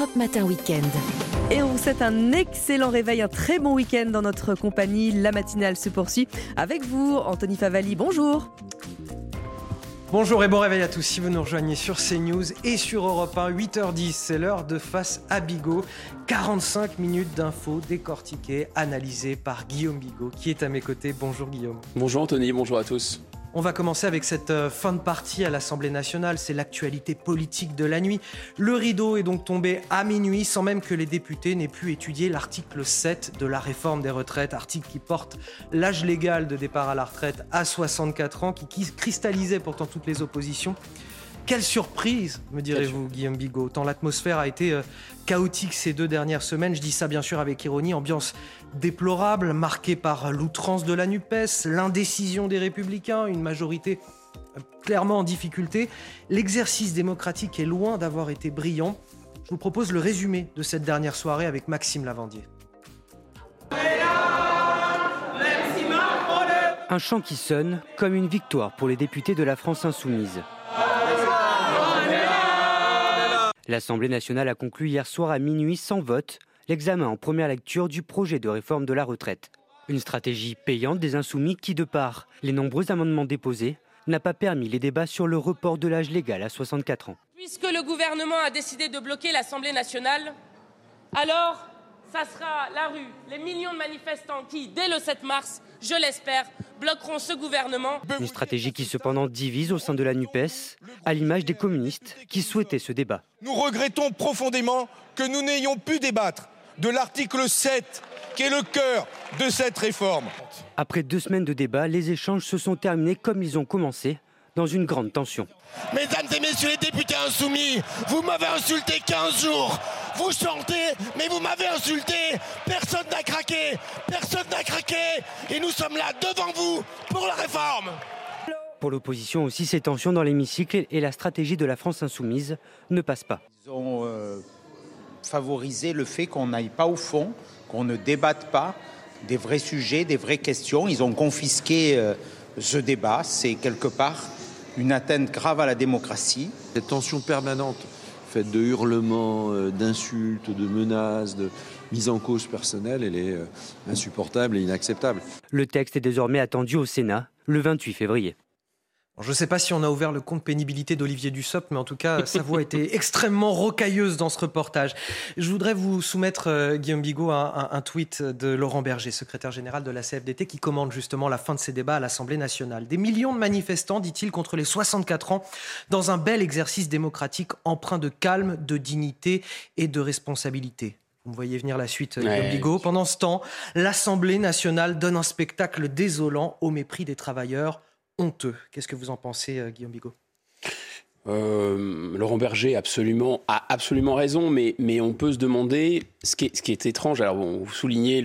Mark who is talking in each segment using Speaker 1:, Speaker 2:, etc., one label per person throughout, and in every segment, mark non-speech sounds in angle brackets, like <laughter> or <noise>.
Speaker 1: Europe Matin Weekend.
Speaker 2: Et on vous souhaite un excellent réveil, un très bon week-end dans notre compagnie. La matinale se poursuit avec vous, Anthony Favali. Bonjour.
Speaker 3: Bonjour et bon réveil à tous. Si vous nous rejoignez sur CNews et sur Europe 1, 8h10, c'est l'heure de Face à Bigot. 45 minutes d'infos décortiquées, analysées par Guillaume Bigot, qui est à mes côtés. Bonjour Guillaume.
Speaker 4: Bonjour Anthony, bonjour à tous.
Speaker 3: On va commencer avec cette euh, fin de partie à l'Assemblée nationale. C'est l'actualité politique de la nuit. Le rideau est donc tombé à minuit sans même que les députés n'aient pu étudier l'article 7 de la réforme des retraites, article qui porte l'âge légal de départ à la retraite à 64 ans, qui cristallisait pourtant toutes les oppositions. Quelle surprise, me direz-vous, Guillaume Bigot. Tant l'atmosphère a été euh, chaotique ces deux dernières semaines. Je dis ça bien sûr avec ironie. Ambiance déplorable, marquée par l'outrance de la NUPES, l'indécision des Républicains, une majorité euh, clairement en difficulté. L'exercice démocratique est loin d'avoir été brillant. Je vous propose le résumé de cette dernière soirée avec Maxime Lavandier.
Speaker 5: Un chant qui sonne comme une victoire pour les députés de la France insoumise. L'Assemblée nationale a conclu hier soir à minuit sans vote l'examen en première lecture du projet de réforme de la retraite. Une stratégie payante des insoumis qui, de par les nombreux amendements déposés, n'a pas permis les débats sur le report de l'âge légal à 64 ans.
Speaker 6: Puisque le gouvernement a décidé de bloquer l'Assemblée nationale, alors ça sera la rue, les millions de manifestants qui, dès le 7 mars, je l'espère, bloqueront ce gouvernement.
Speaker 5: Une stratégie qui cependant divise au sein de la NUPES, à l'image des communistes qui souhaitaient ce débat.
Speaker 7: Nous regrettons profondément que nous n'ayons pu débattre de l'article 7, qui est le cœur de cette réforme.
Speaker 5: Après deux semaines de débat, les échanges se sont terminés comme ils ont commencé, dans une grande tension.
Speaker 7: Mesdames et messieurs les députés insoumis, vous m'avez insulté 15 jours. Vous chantez, mais vous m'avez insulté. Personne n'a craqué. Personne n'a craqué. Et nous sommes là devant vous pour la réforme.
Speaker 5: Pour l'opposition aussi, ces tensions dans l'hémicycle et la stratégie de la France insoumise ne passent pas.
Speaker 8: Ils ont euh, favorisé le fait qu'on n'aille pas au fond, qu'on ne débatte pas des vrais sujets, des vraies questions. Ils ont confisqué euh, ce débat. C'est quelque part une atteinte grave à la démocratie.
Speaker 9: Cette tension permanente, faite de hurlements, euh, d'insultes, de menaces, de mise en cause personnelle, elle est euh, insupportable et inacceptable.
Speaker 5: Le texte est désormais attendu au Sénat le 28 février.
Speaker 3: Je ne sais pas si on a ouvert le compte pénibilité d'Olivier Dussopt, mais en tout cas, sa voix était <laughs> extrêmement rocailleuse dans ce reportage. Je voudrais vous soumettre, euh, Guillaume Bigot, un, un, tweet de Laurent Berger, secrétaire général de la CFDT, qui commande justement la fin de ces débats à l'Assemblée nationale. Des millions de manifestants, dit-il, contre les 64 ans, dans un bel exercice démocratique empreint de calme, de dignité et de responsabilité. Vous me voyez venir la suite, euh, Guillaume Bigot. Pendant ce temps, l'Assemblée nationale donne un spectacle désolant au mépris des travailleurs Qu'est-ce que vous en pensez, euh, Guillaume Bigot?
Speaker 4: Euh, Laurent Berger a absolument raison, mais, on peut se demander ce qui est, étrange. Alors, vous soulignez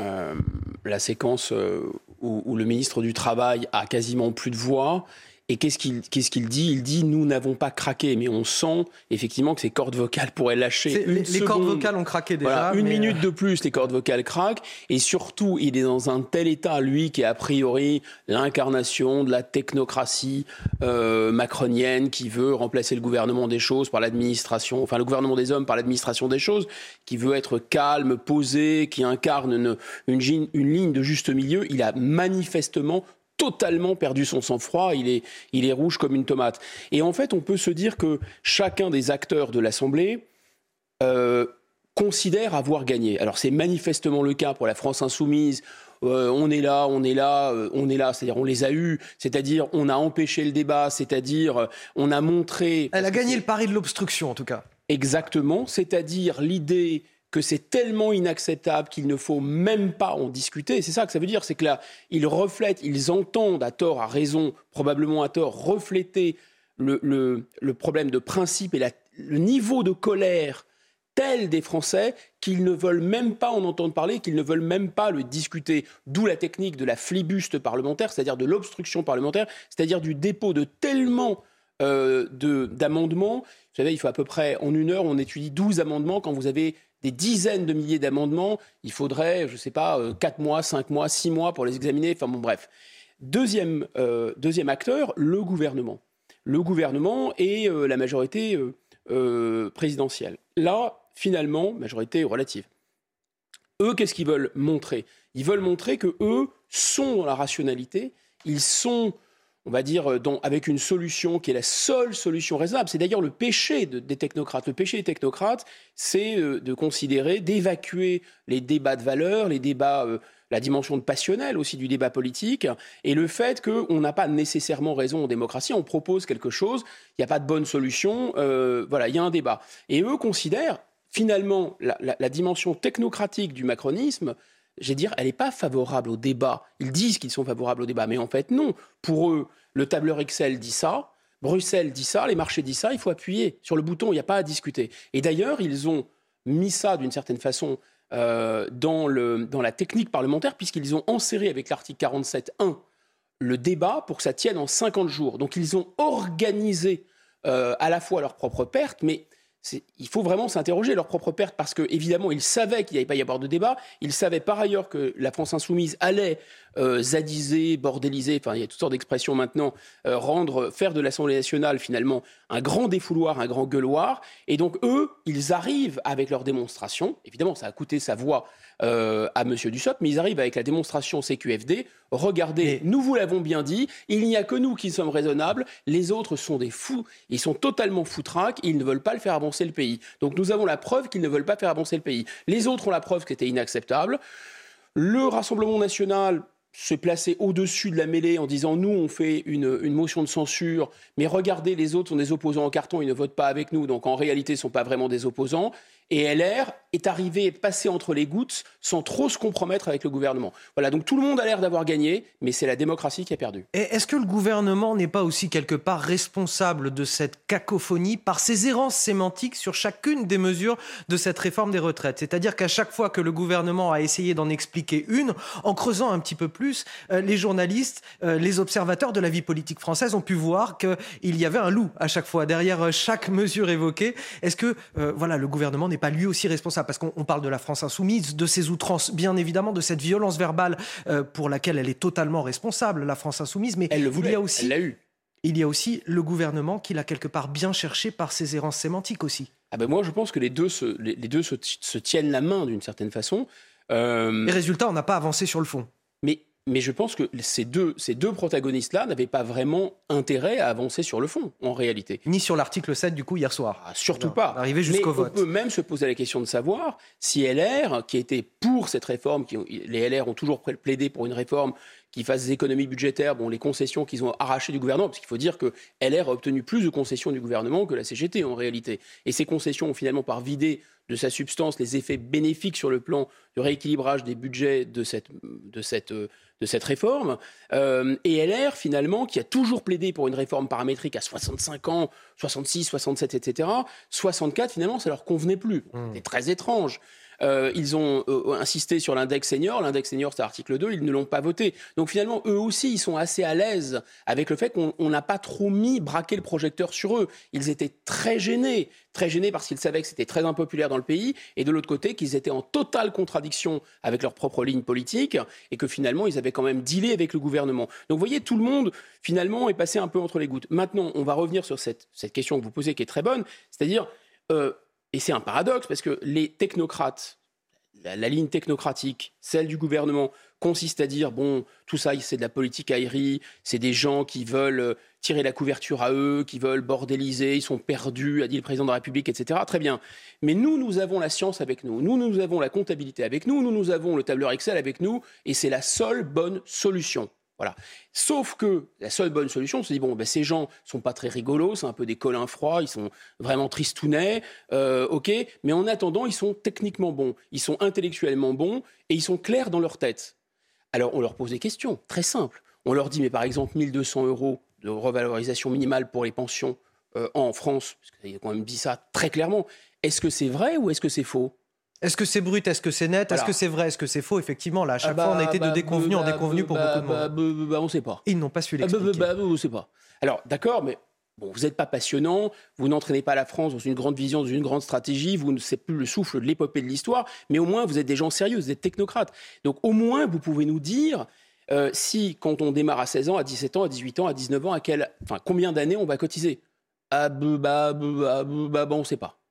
Speaker 4: euh, la séquence où, le ministre du Travail a quasiment plus de voix et qu'est-ce qu'il qu'est-ce qu'il dit? Il dit nous n'avons pas craqué, mais on sent effectivement que ces cordes vocales pourraient lâcher.
Speaker 3: Les, cordes vocales ont craqué déjà.
Speaker 4: une minute de plus, les cordes vocales craquent. Et surtout, il est dans un tel état, lui, qui est a priori l'incarnation de la technocratie euh, macronienne, qui veut remplacer le gouvernement des choses par l'administration, enfin le gouvernement des hommes par l'administration des choses, qui veut être calme, posé, qui incarne une, une, une ligne de juste milieu. Il a manifestement totalement perdu son sang-froid, il est, il est rouge comme une tomate. Et en fait, on peut se dire que chacun des acteurs de l'Assemblée euh, considère avoir gagné. Alors c'est manifestement le cas pour la France insoumise. Euh, on est là, on est là, euh, on est là, c'est-à-dire on les a eus, c'est-à-dire on a empêché le débat, c'est-à-dire on a montré...
Speaker 3: Elle a gagné le pari de l'obstruction en tout cas.
Speaker 4: Exactement, c'est-à-dire l'idée que c'est tellement inacceptable qu'il ne faut même pas en discuter. C'est ça que ça veut dire, c'est que là, ils reflètent, ils entendent à tort, à raison, probablement à tort, refléter le, problème de principe et le niveau de colère tel des Français qu'ils ne veulent même pas en entendre parler, qu'ils ne veulent même pas le discuter. D'où la technique de la flibuste parlementaire, c'est-à-dire de l'obstruction parlementaire, c'est-à-dire du dépôt de tellement euh, d'amendements. Vous savez, il faut à peu près, en une heure, on étudie 12 amendements. Quand vous avez des dizaines de milliers d'amendements, il faudrait, je ne sais pas, 4 euh, mois, 5 mois, 6 mois pour les examiner. Enfin bon, bref. Deuxième, euh, deuxième acteur, le gouvernement. Le gouvernement et euh, la majorité présidentielle. Là, finalement, majorité relative. Eux, qu'est-ce qu'ils veulent montrer? Ils veulent montrer que eux sont dans la rationalité, ils sont on va dire, euh, avec une solution qui est la seule solution raisonnable. C'est d'ailleurs le péché des technocrates. Le péché des technocrates, c'est euh, de considérer, d'évacuer les débats de valeur, les débats, euh, la dimension de passionnel aussi du débat politique, et le fait qu'on n'a pas nécessairement raison en démocratie, on propose quelque chose, il n'y a pas de bonne solution, voilà, il y a un débat. Et eux considèrent, finalement, la dimension technocratique du macronisme, je dire, elle n'est pas favorable au débat. Ils disent qu'ils sont favorables au débat, mais en fait, non. Pour eux, le tableur Excel dit ça, Bruxelles dit ça, les marchés disent ça, il faut appuyer sur le bouton, il n'y a pas à discuter. Et d'ailleurs, ils ont mis ça d'une certaine façon euh, dans, le, dans la technique parlementaire, puisqu'ils ont enserré avec l'article 47.1 le débat pour que ça tienne en 50 jours. Donc ils ont organisé euh, à la fois leur propre perte, mais il faut vraiment s'interroger leur propre perte parce que évidemment ils savaient qu'il n'y allait pas y avoir de débat. Ils savaient par ailleurs que la France insoumise allait euh, zadiser, bordéliser, enfin il y a toutes sortes d'expressions maintenant, euh, rendre, faire de l'Assemblée nationale finalement un grand défouloir, un grand gueuloir. Et donc eux, ils arrivent avec leur démonstration. Évidemment, ça a coûté sa voix euh, à M. Dussopt, mais ils arrivent avec la démonstration CQFD. Regardez, nous vous l'avons bien dit, il n'y a que nous qui sommes raisonnables, les autres sont des fous, ils sont totalement foutraques, ils ne veulent pas le faire avancer le pays. Donc nous avons la preuve qu'ils ne veulent pas faire avancer le pays. Les autres ont la preuve que c'était inacceptable. Le Rassemblement national se placer au-dessus de la mêlée en disant nous on fait une, une, motion de censure, mais regardez les autres sont des opposants en carton, ils ne votent pas avec nous, donc en réalité ils ne sont pas vraiment des opposants. Et LR est arrivé, passé entre les gouttes sans trop se compromettre avec le gouvernement. Voilà, donc tout le monde a l'air d'avoir gagné, mais c'est la démocratie qui a perdu.
Speaker 3: Est-ce que le gouvernement n'est pas aussi quelque part responsable de cette cacophonie par ses errances sémantiques sur chacune des mesures de cette réforme des retraites? C'est-à-dire qu'à chaque fois que le gouvernement a essayé d'en expliquer une, en creusant un petit peu plus, euh, les journalistes, euh, les observateurs de la vie politique française ont pu voir qu'il y avait un loup à chaque fois derrière euh, chaque mesure évoquée. Est-ce que voilà, le gouvernement n'est pas lui aussi responsable Parce qu'on parle de la France insoumise, de ses outrances, bien évidemment, de cette violence verbale euh, pour laquelle elle est totalement responsable, la France insoumise. Mais
Speaker 4: elle le
Speaker 3: il y
Speaker 4: a aussi, elle eu.
Speaker 3: Il y a aussi le gouvernement qui l'a quelque part bien cherché par ses errances sémantiques aussi.
Speaker 4: Ah ben moi, je pense que les deux se, les, deux se, tiennent la main d'une certaine façon.
Speaker 3: Euh... Les résultats, on n'a pas avancé sur le fond.
Speaker 4: Mais mais je pense que ces deux, ces deux protagonistes-là n'avaient pas vraiment intérêt à avancer sur le fond, en réalité.
Speaker 3: Ni sur l'article 7, du coup, hier soir.
Speaker 4: Ah, surtout pas.
Speaker 3: Arrivé jusqu'au vote.
Speaker 4: On peut même se poser la question de savoir si LR, qui était pour cette réforme, qui, les LR ont toujours plaidé pour une réforme qui fasse des économies budgétaires, bon, les concessions qu'ils ont arrachées du gouvernement, parce qu'il faut dire que LR a obtenu plus de concessions du gouvernement que la CGT en réalité. Et ces concessions ont finalement par vidé de sa substance les effets bénéfiques sur le plan du rééquilibrage des budgets de cette, de cette, de cette réforme. Euh, et LR, finalement, qui a toujours plaidé pour une réforme paramétrique à 65 ans, 66, 67, etc., 64, finalement, ça leur convenait plus. Mmh. C'est très étrange. Euh, ils ont euh, insisté sur l'index senior. L'index senior, c'est l'article 2. Ils ne l'ont pas voté. Donc finalement, eux aussi, ils sont assez à l'aise avec le fait qu'on n'a pas trop mis, braqué le projecteur sur eux. Ils étaient très gênés. Très gênés parce qu'ils savaient que c'était très impopulaire dans le pays. Et de l'autre côté, qu'ils étaient en totale contradiction avec leur propre ligne politique. Et que finalement, ils avaient quand même dealé avec le gouvernement. Donc vous voyez, tout le monde, finalement, est passé un peu entre les gouttes. Maintenant, on va revenir sur cette, question que vous posez qui est très bonne. C'est-à-dire, euh, et c'est un paradoxe parce que les technocrates, la, ligne technocratique, celle du gouvernement, consiste à dire bon, tout ça, c'est de la politique aérie, c'est des gens qui veulent euh, tirer la couverture à eux, qui veulent bordéliser, ils sont perdus, a dit le président de la République, etc. Très bien. Mais nous, nous avons la science avec nous, nous, nous avons la comptabilité avec nous, nous, nous avons le tableur Excel avec nous, et c'est la seule bonne solution. Voilà. Sauf que la seule bonne solution, c'est de dire bon, ben, ces gens sont pas très rigolos, c'est un peu des colins froids, ils sont vraiment tristounets, euh, ok, mais en attendant, ils sont techniquement bons, ils sont intellectuellement bons et ils sont clairs dans leur tête. Alors on leur pose des questions très simples. On leur dit mais par exemple 1200 euros de revalorisation minimale pour les pensions euh, en France, parce qu'ils ont quand même dit ça très clairement. Est-ce que c'est vrai ou est-ce que c'est faux?
Speaker 3: Est-ce que c'est brut Est-ce que c'est net Est-ce que c'est vrai Est-ce que c'est faux? Effectivement, là, à chaque ah fois, on a bah, été de bah, déconvenu en bah, déconvenu pour beaucoup de
Speaker 4: monde. Bah, on ne sait pas.
Speaker 3: Ils n'ont pas su
Speaker 4: l'expliquer. Bah, on ne sait pas. Alors, d'accord, mais bon, vous n'êtes pas passionnant, vous n'entraînez pas la France dans une grande vision, dans une grande stratégie, vous ne savez plus le souffle de l'épopée de l'histoire, mais au moins, vous êtes des gens sérieux, vous êtes technocrates. Donc, au moins, vous pouvez nous dire euh, si, quand on démarre à 16 ans, à 17 ans, à 18 ans, à 19 ans, à quel, enfin, combien d'années on va cotiser? Ah, bah, bah, bah, bah, bah, on ne sait pas.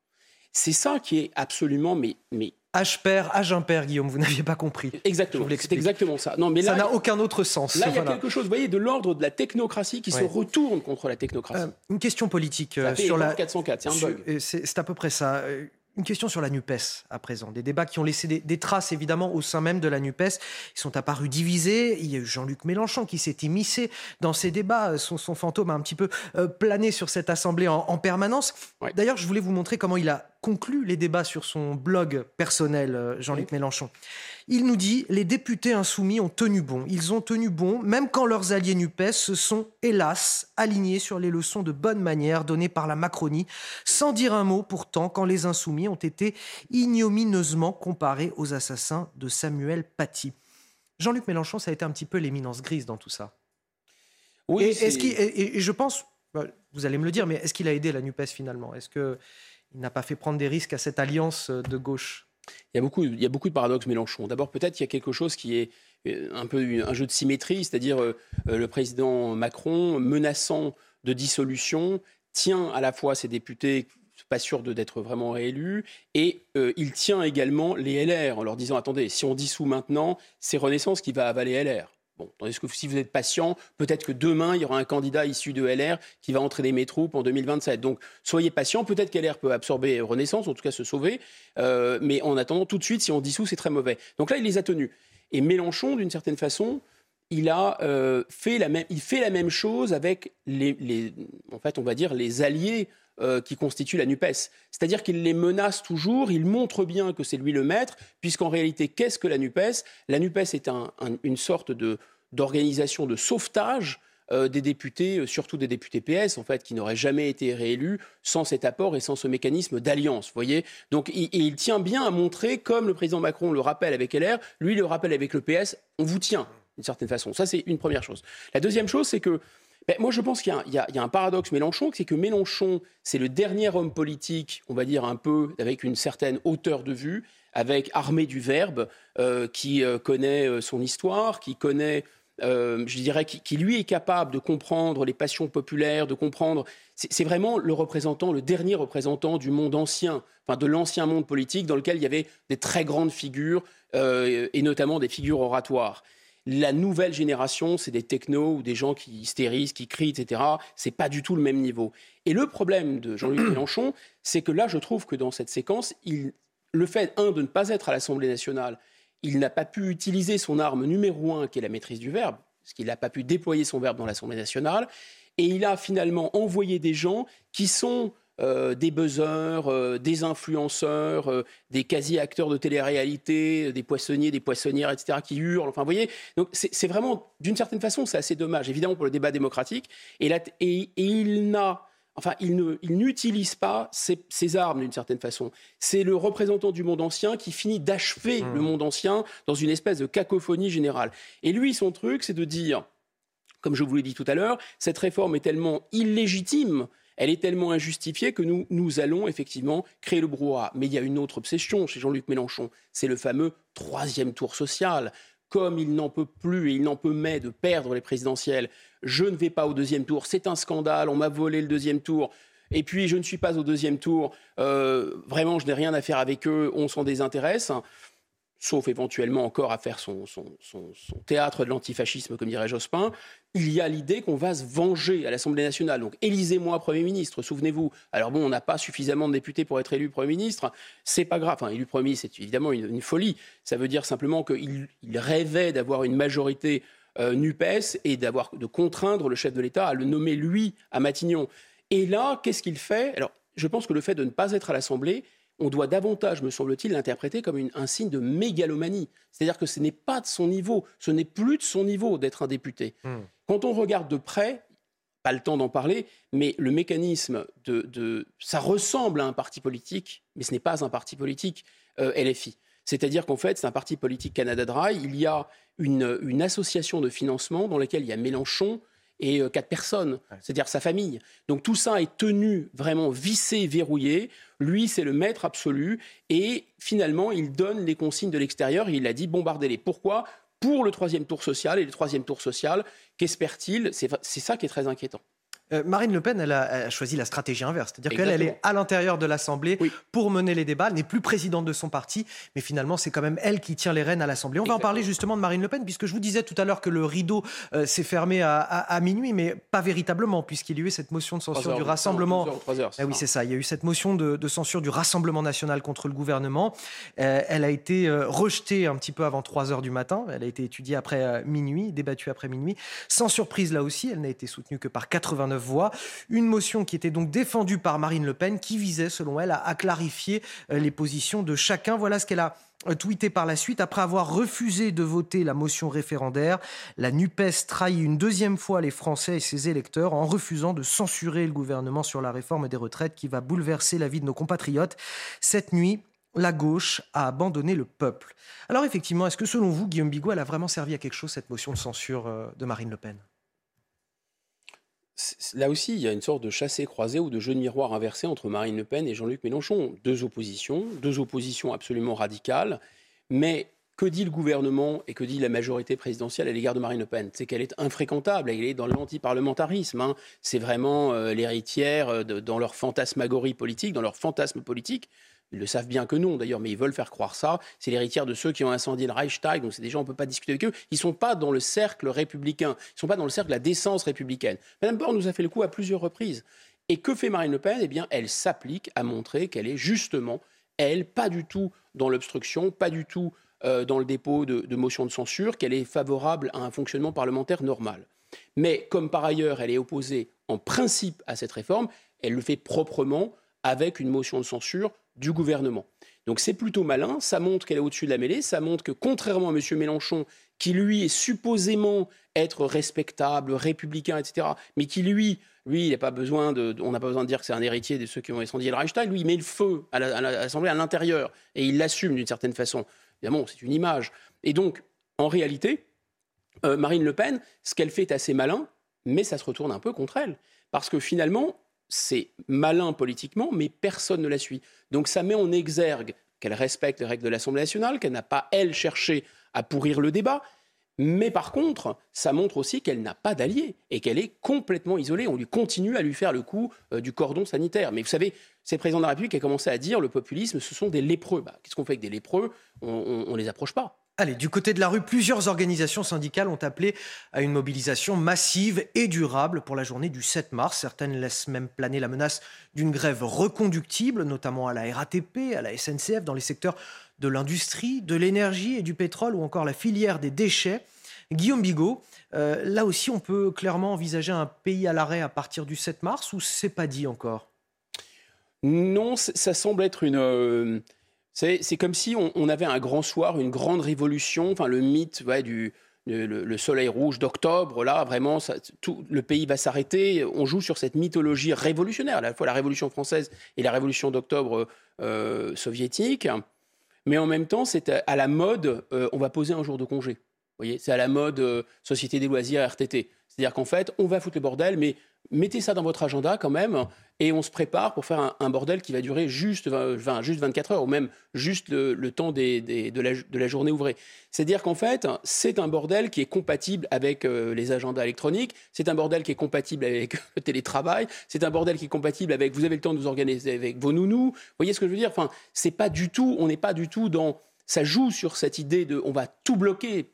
Speaker 4: C'est ça qui est absolument mais, mais
Speaker 3: H père, H impair, Guillaume, vous n'aviez pas compris.
Speaker 4: Exactement. C'est exactement ça.
Speaker 3: Non, mais là, ça n'a aucun autre sens.
Speaker 4: Là, il y a quelque chose, vous voyez, de l'ordre de la technocratie qui se retourne contre la technocratie. Euh,
Speaker 3: une question politique euh, sur la
Speaker 4: 404, c'est un bug.
Speaker 3: C'est à peu près ça. Euh, une question sur la NUPES à présent. Des débats qui ont laissé des, traces évidemment au sein même de la NUPES. Ils sont apparus divisés. Il y a eu Jean-Luc Mélenchon qui s'est immiscé dans ces débats. Son, fantôme a un petit peu plané sur cette assemblée en, permanence. D'ailleurs, je voulais vous montrer comment il a conclut les débats sur son blog personnel, euh, Jean-Luc Mélenchon. Il nous dit Les députés insoumis ont tenu bon. Ils ont tenu bon, même quand leurs alliés NUPES se sont, hélas, alignés sur les leçons de bonne manière données par la Macronie, sans dire un mot pourtant quand les insoumis ont été ignominieusement comparés aux assassins de Samuel Paty. Jean-Luc Mélenchon, ça a été un petit peu l'éminence grise dans tout ça. Oui, et, est-ce et, je pense, bah, vous allez me le dire, mais est-ce qu'il a aidé la NUPES finalement? Est-ce que il n'a pas fait prendre des risques à cette alliance euh, de gauche
Speaker 4: il y, a beaucoup, il y a beaucoup de paradoxes Mélenchon. D'abord, peut-être il y a quelque chose qui est euh, un peu un jeu de symétrie, c'est-à-dire euh, le président Macron menaçant de dissolution tient à la fois ses députés pas sûr d'être vraiment réélus. Et il tient également les LR en leur disant attendez, si on dissout maintenant, c'est Renaissance qui va avaler LR. Bon, tandis que si vous êtes patient, peut-être que demain, il y aura un candidat issu de LR qui va entraîner mes troupes en 2027. Donc, soyez patient. Peut-être qu'LR peut absorber Renaissance, en tout cas se sauver. Euh, mais en attendant, tout de suite, si on dissout, c'est très mauvais. Donc là, il les a tenus. Et Mélenchon, d'une certaine façon, il a euh, fait la même, il fait la même chose avec les, en fait, on va dire les alliés euh, qui constituent la NUPES. C'est-à-dire qu'il les menace toujours, il montre bien que c'est lui le maître, puisqu'en réalité, qu'est-ce que la NUPES? La NUPES est une sorte d'organisation de sauvetage euh, des députés, euh, surtout des députés PS, en fait, qui n'auraient jamais été réélus sans cet apport et sans ce mécanisme d'alliance. Voyez? Donc, il, il, tient bien à montrer, comme le président Macron le rappelle avec LR, lui le rappelle avec le PS, on vous tient d'une certaine façon. Ça, c'est une première chose. La deuxième chose, c'est que ben, moi, je pense qu'il y, a un paradoxe Mélenchon, c'est que Mélenchon, c'est le dernier homme politique, on va dire un peu avec une certaine hauteur de vue, avec armée du verbe, euh, qui connaît son histoire, qui connaît euh, je dirais, qui, lui est capable de comprendre les passions populaires, de comprendre. C'est vraiment le représentant, le dernier représentant du monde ancien, enfin de l'ancien monde politique dans lequel il y avait des très grandes figures euh, et notamment des figures oratoires. La nouvelle génération, c'est des technos ou des gens qui hystérisent, qui crient, etc. C'est pas du tout le même niveau. Et le problème de Jean-Luc <clears throat> Mélenchon, c'est que là, je trouve que dans cette séquence, il, le fait, un, de ne pas être à l'Assemblée nationale il n'a pas pu utiliser son arme numéro un, qui est la maîtrise du verbe, parce qu'il n'a pas pu déployer son verbe dans l'Assemblée nationale, et il a finalement envoyé des gens qui sont euh, des buzzers, euh, des influenceurs, euh, des quasi-acteurs de télé-réalité, des poissonniers, des poissonnières, etc., qui hurlent. Enfin, vous voyez, donc c'est vraiment, d'une certaine façon, c'est assez dommage, évidemment, pour le débat démocratique. Et, et il n'a Enfin, il n'utilise pas ses, armes d'une certaine façon. C'est le représentant du monde ancien qui finit d'achever mmh. le monde ancien dans une espèce de cacophonie générale. Et lui, son truc, c'est de dire, comme je vous l'ai dit tout à l'heure, cette réforme est tellement illégitime, elle est tellement injustifiée que nous, nous allons effectivement créer le brouhaha. Mais il y a une autre obsession chez Jean-Luc Mélenchon, c'est le fameux troisième tour social. Comme il n'en peut plus et il n'en peut mais de perdre les présidentielles, je ne vais pas au deuxième tour, c'est un scandale, on m'a volé le deuxième tour, et puis je ne suis pas au deuxième tour, euh, vraiment je n'ai rien à faire avec eux, on s'en désintéresse. Sauf éventuellement encore à faire son, théâtre de l'antifascisme, comme dirait Jospin, il y a l'idée qu'on va se venger à l'Assemblée nationale. Donc, élisez-moi Premier ministre, souvenez-vous. Alors bon, on n'a pas suffisamment de députés pour être élu Premier ministre, c'est pas grave. Enfin, élu Premier ministre, c'est évidemment une, folie. Ça veut dire simplement qu'il rêvait d'avoir une majorité euh, NUPES et d'avoir de contraindre le chef de l'État à le nommer lui à Matignon. Et là, qu'est-ce qu'il fait? Alors, je pense que le fait de ne pas être à l'Assemblée, on doit davantage, me semble-t-il, l'interpréter comme un signe de mégalomanie. C'est-à-dire que ce n'est pas de son niveau, ce n'est plus de son niveau d'être un député. Hmm. Quand on regarde de près, pas le temps d'en parler, mais le mécanisme de, Ça ressemble à un parti politique, mais ce n'est pas un parti politique euh, LFI. C'est-à-dire qu'en fait, c'est un parti politique Canada Dry. Il y a une, une association de financement dans laquelle il y a Mélenchon, et euh, quatre personnes, c'est-à-dire sa famille. Donc tout ça est tenu vraiment vissé, verrouillé. Lui, c'est le maître absolu. Et finalement, il donne les consignes de l'extérieur. Il a dit bombardez-les. Pourquoi? Pour le troisième tour social. Et le troisième tour social, qu'espère-t-il? C'est ça qui est très inquiétant.
Speaker 3: Euh, Marine Le Pen, elle a, choisi la stratégie inverse. C'est-à-dire qu'elle elle est à l'intérieur de l'Assemblée pour mener les débats, elle n'est plus présidente de son parti, mais finalement, c'est quand même elle qui tient les rênes à l'Assemblée. On va en parler justement de Marine Le Pen, puisque je vous disais tout à l'heure que le rideau euh, s'est fermé à, minuit, mais pas véritablement, puisqu'il y a eu cette motion de censure du Rassemblement. ah oui, c'est ça. Il y a eu cette motion de, censure du Rassemblement national contre le gouvernement. Euh, elle a été rejetée un petit peu avant 3 heures du matin. Elle a été étudiée après minuit, débattue après minuit. Sans surprise, là aussi, elle n'a été soutenue que par 89 voix. Une motion qui était donc défendue par Marine Le Pen, qui visait, selon elle, à, clarifier euh, les positions de chacun. Voilà ce qu'elle a euh, tweeté par la suite. Après avoir refusé de voter la motion référendaire, la NUPES trahit une deuxième fois les Français et ses électeurs en refusant de censurer le gouvernement sur la réforme des retraites qui va bouleverser la vie de nos compatriotes. Cette nuit, la gauche a abandonné le peuple. Alors effectivement, est-ce que selon vous, Guillaume Bigot, elle a vraiment servi à quelque chose, cette motion de censure euh, de Marine Le Pen?
Speaker 4: Là aussi, il y a une sorte de chassé-croisé ou de jeu de miroir inversé entre Marine Le Pen et Jean-Luc Mélenchon. Deux oppositions, deux oppositions absolument radicales. Mais que dit le gouvernement et que dit la majorité présidentielle à l'égard de Marine Le Pen? C'est qu'elle est infréquentable, elle est dans l'antiparlementarisme. Hein. C'est vraiment euh, l'héritière euh, dans leur fantasmagorie politique, dans leur fantasme politique ils le savent bien que non, d'ailleurs, mais ils veulent faire croire ça. C'est l'héritière de ceux qui ont incendié le Reichstag, donc c'est des gens, on ne peut pas discuter avec eux. Ils ne sont pas dans le cercle républicain, ils ne sont pas dans le cercle de la décence républicaine. Madame Borne nous a fait le coup à plusieurs reprises. Et que fait Marine Le Pen? Eh bien, elle s'applique à montrer qu'elle est justement, elle, pas du tout dans l'obstruction, pas du tout euh, dans le dépôt de, de motions de censure, qu'elle est favorable à un fonctionnement parlementaire normal. Mais comme par ailleurs, elle est opposée en principe à cette réforme, elle le fait proprement avec une motion de censure du gouvernement. Donc c'est plutôt malin, ça montre qu'elle est au-dessus de la mêlée, ça montre que contrairement à M. Mélenchon, qui lui est supposément être respectable, républicain, etc., mais qui lui, lui, il pas besoin de, on n'a pas besoin de dire que c'est un héritier de ceux qui ont incendié le Reichstag, lui, il met le feu à l'Assemblée à l'intérieur, et il l'assume d'une certaine façon. Évidemment, c'est une image. Et donc, en réalité, euh, Marine Le Pen, ce qu'elle fait est assez malin, mais ça se retourne un peu contre elle. Parce que finalement, c'est malin politiquement, mais personne ne la suit. Donc ça met en exergue qu'elle respecte les règles de l'Assemblée nationale, qu'elle n'a pas, elle, cherché à pourrir le débat. Mais par contre, ça montre aussi qu'elle n'a pas d'alliés et qu'elle est complètement isolée. On lui continue à lui faire le coup euh, du cordon sanitaire. Mais vous savez, c'est le président de la République qui a commencé à dire le populisme, ce sont des lépreux. Bah, qu'est-ce qu'on fait avec des lépreux? On ne les approche pas.
Speaker 3: Allez, du côté de la rue, plusieurs organisations syndicales ont appelé à une mobilisation massive et durable pour la journée du 7 mars. Certaines laissent même planer la menace d'une grève reconductible, notamment à la RATP, à la SNCF, dans les secteurs de l'industrie, de l'énergie et du pétrole ou encore la filière des déchets. Guillaume Bigot, euh, là aussi, on peut clairement envisager un pays à l'arrêt à partir du 7 mars ou c'est pas dit encore?
Speaker 4: Non, ça semble être une. Euh, c'est comme si on, avait un grand soir, une grande révolution, enfin le mythe du le, soleil rouge d'octobre, là vraiment tout le pays va s'arrêter. On joue sur cette mythologie révolutionnaire, à la fois la révolution française et la révolution d'octobre euh, soviétique. Mais en même temps, c'est à, la mode, euh, on va poser un jour de congé. Vous voyez, c'est à la mode euh, Société des loisirs RTT. C'est-à-dire qu'en fait, on va foutre le bordel, mais mettez ça dans votre agenda quand même, et on se prépare pour faire un, bordel qui va durer juste, 20, juste 24 heures, ou même juste le, temps de, la, journée ouvrée. C'est-à-dire qu'en fait, c'est un bordel qui est compatible avec euh, les agendas électroniques, c'est un bordel qui est compatible avec <laughs> le télétravail, c'est un bordel qui est compatible avec, vous avez le temps de vous organiser avec vos nounous, vous voyez ce que je veux dire? Enfin, c'est pas du tout, on n'est pas du tout dans... Ça joue sur cette idée de on va tout bloquer.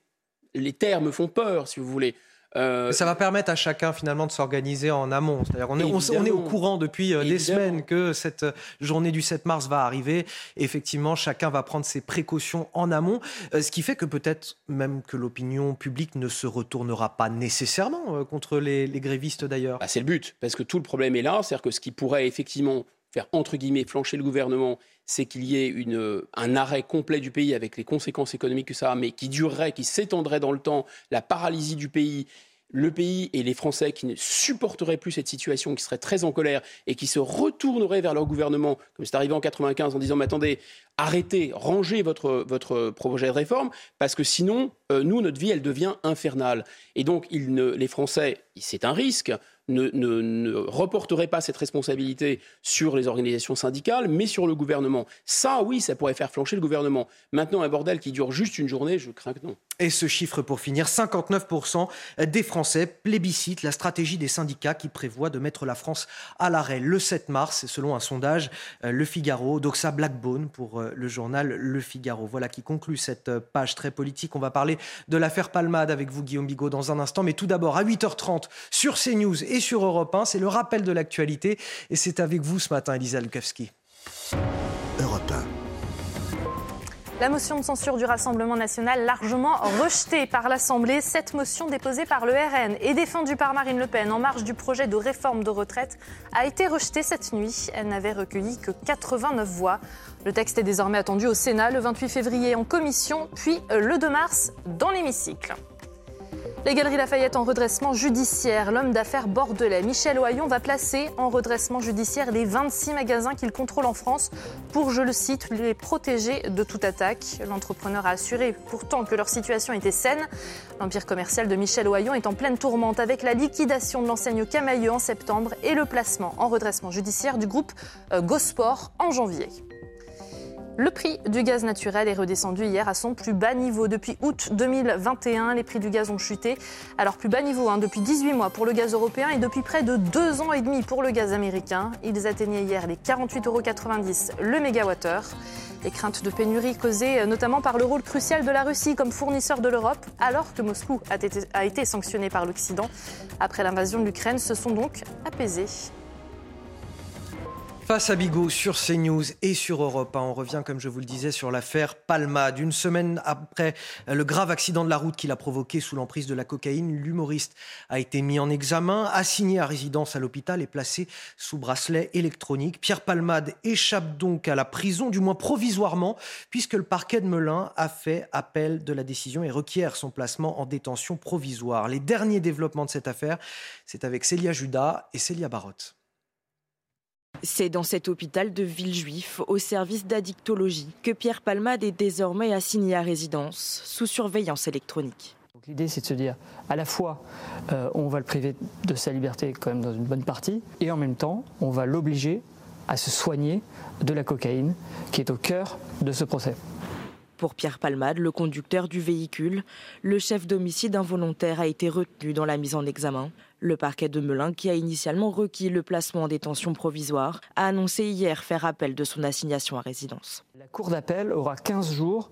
Speaker 4: Les termes font peur, si vous voulez.
Speaker 3: Euh, ça va permettre à chacun finalement de s'organiser en amont. C'est-à-dire on est, on, est, au courant depuis euh, des semaines que cette euh, journée du 7 mars va arriver. effectivement, chacun va prendre ses précautions en amont, ce qui fait que peut-être même que l'opinion publique ne se retournera pas nécessairement contre les, grévistes d'ailleurs.
Speaker 4: Bah, c'est le but, parce que tout le problème est là, c'est-à-dire que ce qui pourrait effectivement faire entre guillemets flancher le gouvernement, c'est qu'il y ait une, un arrêt complet du pays avec les conséquences économiques que ça a, mais qui durerait, qui s'étendrait dans le temps, la paralysie du pays, le pays et les Français qui ne supporteraient plus cette situation, qui seraient très en colère et qui se retourneraient vers leur gouvernement, comme c'est arrivé en 95, en disant mais attendez, arrêtez, rangez votre, votre projet de réforme, parce que sinon, euh, nous, notre vie, elle devient infernale. Et donc, les Français, c'est un risque, ne, ne, reporteraient pas cette responsabilité sur les organisations syndicales, mais sur le gouvernement. Ça, oui, ça pourrait faire flancher le gouvernement. Maintenant, un bordel qui dure juste une journée, je crains que non.
Speaker 3: Et ce chiffre pour finir, 59% des Français plébiscitent la stratégie des syndicats qui prévoit de mettre la France à l'arrêt le 7 mars, selon un sondage euh, Le Figaro, Doxa Blackbone pour euh, le journal Le Figaro. Voilà qui conclut cette euh, page très politique. On va parler de l'affaire Palmade avec vous, Guillaume Bigot, dans un instant. Mais tout d'abord, à 8h30 sur CNews et sur Europe 1, c'est le rappel de l'actualité. Et c'est avec vous ce matin, Elisa Lukowski.
Speaker 1: Europe 1.
Speaker 10: La motion de censure du Rassemblement national largement rejetée par l'Assemblée. Cette motion déposée par le RN et défendue par Marine Le Pen en marge du projet de réforme de retraite a été rejetée cette nuit. Elle n'avait recueilli que 89 voix. Le texte est désormais attendu au Sénat le 28 février en commission, puis le 2 mars dans l'hémicycle. Les Galeries Lafayette en redressement judiciaire. L'homme d'affaires bordelais Michel Oyon va placer en redressement judiciaire les 26 magasins qu'il contrôle en France pour, je le cite, les protéger de toute attaque. L'entrepreneur a assuré pourtant que leur situation était saine. L'empire commercial de Michel Oyon est en pleine tourmente avec la liquidation de l'enseigne Camailleux en septembre et le placement en redressement judiciaire du groupe euh, Gosport en janvier. Le prix du gaz naturel est redescendu hier à son plus bas niveau. Depuis août 2021, les prix du gaz ont chuté. Alors plus bas niveau hein, depuis 18 mois pour le gaz européen et depuis près de 2 ans et demi pour le gaz américain. Ils atteignaient hier les 48,90 euros le mégawattheure. Les craintes de pénurie causées notamment par le rôle crucial de la Russie comme fournisseur de l'Europe, alors que Moscou a été, a été sanctionné par l'Occident. Après l'invasion de l'Ukraine, se sont donc apaisés.
Speaker 3: Face à Bigot sur CNews et sur Europe 1, on revient, comme je vous le disais, sur l'affaire Palmade. Une semaine après le grave accident de la route qu'il a provoqué sous l'emprise de la cocaïne, l'humoriste a été mis en examen, assigné à résidence à l'hôpital et placé sous bracelet électronique. Pierre Palmade échappe donc à la prison, du moins provisoirement, puisque le parquet de Melun a fait appel de la décision et requiert son placement en détention provisoire. Les derniers développements de cette affaire, c'est avec Célia Judas et Célia Barotte.
Speaker 11: C'est dans cet hôpital de Villejuif, au service d'addictologie, que Pierre Palmade est désormais assigné à résidence, sous surveillance électronique.
Speaker 12: L'idée, c'est de se dire, à la fois, euh, on va le priver de sa liberté quand même dans une bonne partie, et en même temps, on va l'obliger à se soigner de la cocaïne, qui est au cœur de ce procès.
Speaker 11: Pour Pierre Palmade, le conducteur du véhicule, le chef d'homicide involontaire a été retenu dans la mise en examen. Le parquet de Melun, qui a initialement requis le placement en détention provisoire, a annoncé hier faire appel de son assignation à résidence.
Speaker 12: La Cour d'appel aura 15 jours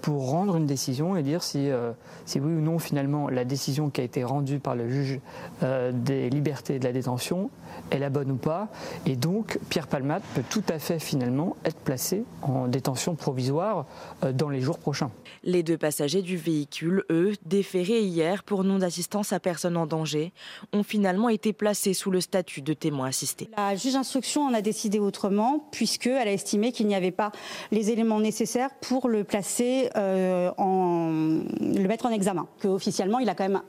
Speaker 12: pour rendre une décision et dire si, euh, si, oui ou non finalement la décision qui a été rendue par le juge euh, des libertés et de la détention est la bonne ou pas. Et donc Pierre Palmade peut tout à fait finalement être placé en détention provisoire dans les jours prochains.
Speaker 11: Les deux passagers du véhicule, eux, déférés hier pour non d'assistance à personne en danger, ont finalement été placés sous le statut de témoin assisté.
Speaker 13: La juge d'instruction en a décidé autrement puisqu'elle a estimé qu'il n'y avait pas les éléments nécessaires pour le placer euh, en, le mettre en examen. Qu'officiellement, il a quand même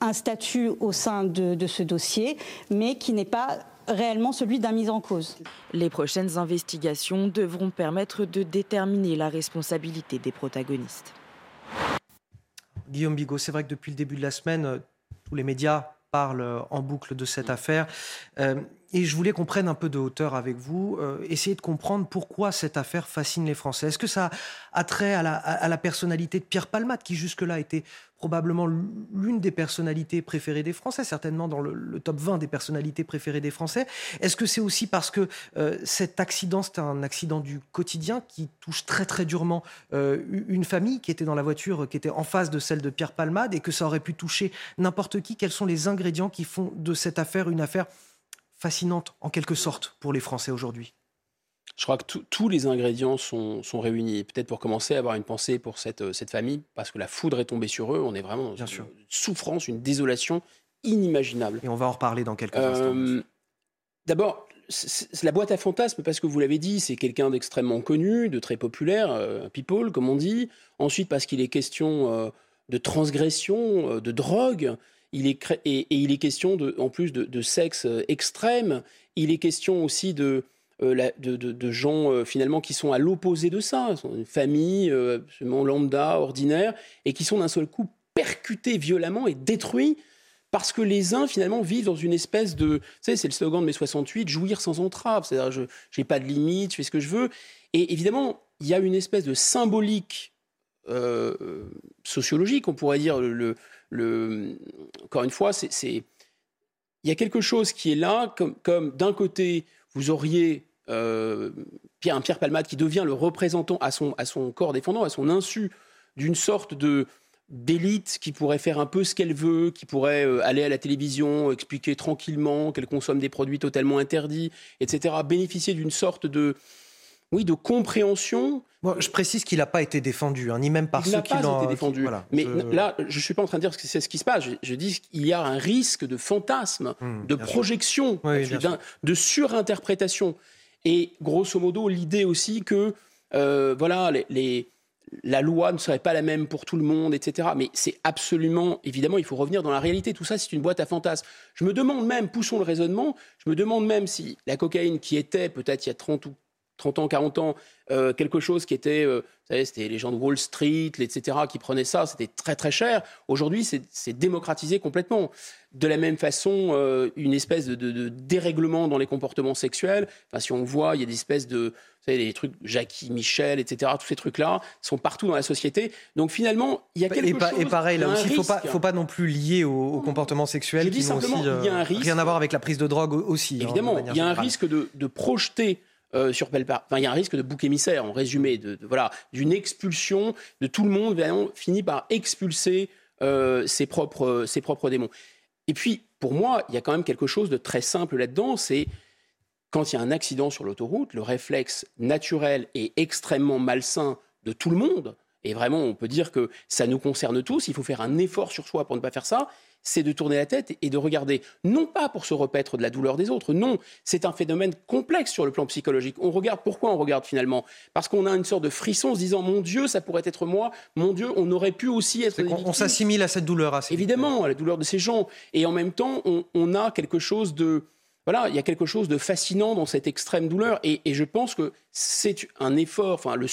Speaker 13: un statut au sein de, de ce dossier, mais qui n'est pas réellement celui d'un mise en cause.
Speaker 11: Les prochaines investigations devront permettre de déterminer la responsabilité des protagonistes.
Speaker 3: Guillaume Bigot, c'est vrai que depuis le début de la semaine, tous les médias parlent en boucle de cette affaire. Euh, et je voulais qu'on prenne un peu de hauteur avec vous, euh, essayer de comprendre pourquoi cette affaire fascine les Français. Est-ce que ça a trait à la, personnalité de Pierre Palmade, qui jusque-là était probablement l'une des personnalités préférées des Français, certainement dans le, le, top 20 des personnalités préférées des Français Est-ce que c'est aussi parce que euh, cet accident, c'est un accident du quotidien qui touche très très durement euh, une famille qui était dans la voiture, qui était en face de celle de Pierre Palmade, et que ça aurait pu toucher n'importe qui? Quels sont les ingrédients qui font de cette affaire une affaire fascinante en quelque sorte pour les Français aujourd'hui
Speaker 4: je crois que tous les ingrédients sont, sont réunis. Peut-être pour commencer, avoir une pensée pour cette, euh, cette famille, parce que la foudre est tombée sur eux. On est vraiment dans
Speaker 3: Bien
Speaker 4: une
Speaker 3: sûr.
Speaker 4: souffrance, une désolation inimaginable.
Speaker 3: Et on va en reparler dans quelques
Speaker 4: Euh,
Speaker 3: instants.
Speaker 4: D'abord, la boîte à fantasmes, parce que vous l'avez dit, c'est quelqu'un d'extrêmement connu, de très populaire, euh, people, comme on dit. Ensuite, parce qu'il est question euh, de transgression, de drogue. Il est et, il est question, de, en plus, de, sexe euh, extrême. Il est question aussi de, euh, de, gens, euh, finalement, qui sont à l'opposé de ça. Une famille absolument lambda, ordinaire, et qui sont d'un seul coup percutés violemment et détruits parce que les uns, finalement, vivent dans une espèce de... Vous savez, c'est le slogan de mai 68, jouir sans entrave. C'est-à-dire, je n'ai pas de limite, je fais ce que je veux. Et évidemment, il y a une espèce de symbolique sociologique, on pourrait dire. Le, encore une fois, il y a quelque chose qui est là, comme, d'un côté, vous auriez Pierre, un Pierre Palmade qui devient le représentant à son, à son corps défendant, à son insu, d'une sorte de d'élite qui pourrait faire un peu ce qu'elle veut, qui pourrait euh, aller à la télévision, expliquer tranquillement qu'elle consomme des produits totalement interdits, etc., bénéficier d'une sorte de, oui, de compréhension.
Speaker 3: je précise qu'il n'a pas été défendu, hein, ni même par ceux qui l'ont.
Speaker 4: Il n'a pas été défendu. Mais là, je ne suis pas en train de dire que c'est ce qui se passe. Je, dis qu'il y a un risque de fantasme, hmm, de projection, de surinterprétation. Et grosso modo, l'idée aussi que euh, voilà, les, la loi ne serait pas la même pour tout le monde, etc. Mais c'est absolument, évidemment, il faut revenir dans la réalité. Tout ça, c'est une boîte à fantasmes. Je me demande même, poussons le raisonnement, je me demande même si la cocaïne qui était peut-être il y a 30 ou 30 ans, 40 ans, euh, quelque chose qui était, euh, vous savez, c'était les gens de Wall Street, etc., qui prenaient ça, c'était très très cher. Aujourd'hui, c'est démocratisé complètement. De la même façon, euh, une espèce de, dérèglement dans les comportements sexuels. Enfin, si on voit, il y a des espèces de, vous savez, des trucs, Jackie, Michel, etc., tous ces trucs-là sont partout dans la société. Donc finalement, il y a quelque
Speaker 3: et
Speaker 4: chose.
Speaker 3: Et pareil, là aussi, il ne faut pas, faut pas non plus lier au, comportement sexuel. Je
Speaker 4: dis simplement, il y a un risque.
Speaker 3: Rien à voir avec la prise de drogue aussi.
Speaker 4: Hein, Évidemment, il y a un risque de, de projeter euh, sur Enfin, il y a un risque de bouc émissaire, en résumé, de, voilà, d'une expulsion de tout le monde, on finit par expulser euh, ses, propres, ses propres démons. Et puis, pour moi, il y a quand même quelque chose de très simple là-dedans, c'est quand il y a un accident sur l'autoroute, le réflexe naturel et extrêmement malsain de tout le monde, et vraiment, on peut dire que ça nous concerne tous, il faut faire un effort sur soi pour ne pas faire ça, c'est de tourner la tête et de regarder, non pas pour se repaître de la douleur des autres, non, c'est un phénomène complexe sur le plan psychologique. On regarde, pourquoi on regarde finalement? Parce qu'on a une sorte de frisson en se disant, mon Dieu, ça pourrait être moi, mon Dieu, on aurait pu aussi être...
Speaker 3: On, s'assimile à cette douleur assez
Speaker 4: Évidemment, à la douleur de ces gens. Et en même temps, on, a quelque chose de... Voilà, il y a quelque chose de fascinant dans cette extrême douleur. Et, je pense que c'est un effort, enfin, le,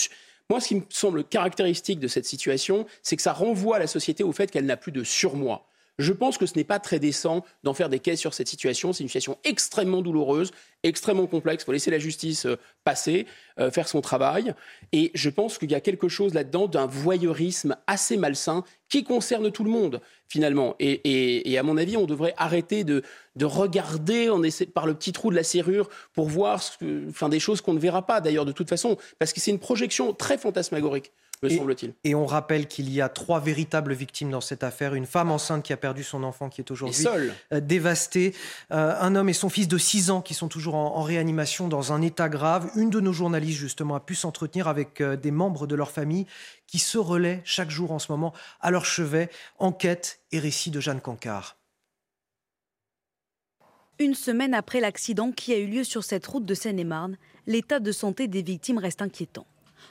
Speaker 4: moi, ce qui me semble caractéristique de cette situation, c'est que ça renvoie la société au fait qu'elle n'a plus de surmoi. Je pense que ce n'est pas très décent d'en faire des caisses sur cette situation. C'est une situation extrêmement douloureuse, extrêmement complexe. Il faut laisser la justice euh, passer, euh, faire son travail. Et je pense qu'il y a quelque chose là-dedans d'un voyeurisme assez malsain qui concerne tout le monde, finalement. Et, à mon avis, on devrait arrêter de, regarder par le petit trou de la serrure pour voir des choses qu'on ne verra pas, d'ailleurs, de toute façon. Parce que c'est une projection très fantasmagorique semble-t-il.
Speaker 3: Et on rappelle qu'il y a trois véritables victimes dans cette affaire. Une femme enceinte qui a perdu son enfant, qui est aujourd'hui euh, dévastée. Euh, un homme et son fils de 6 ans qui sont toujours en, réanimation dans un état grave. Une de nos journalistes, justement, a pu s'entretenir avec euh, des membres de leur famille qui se relaient chaque jour en ce moment à leur chevet. Enquête et récit de Jeanne Cancard.
Speaker 14: Une semaine après l'accident qui a eu lieu sur cette route de Seine-et-Marne, l'état de santé des victimes reste inquiétant.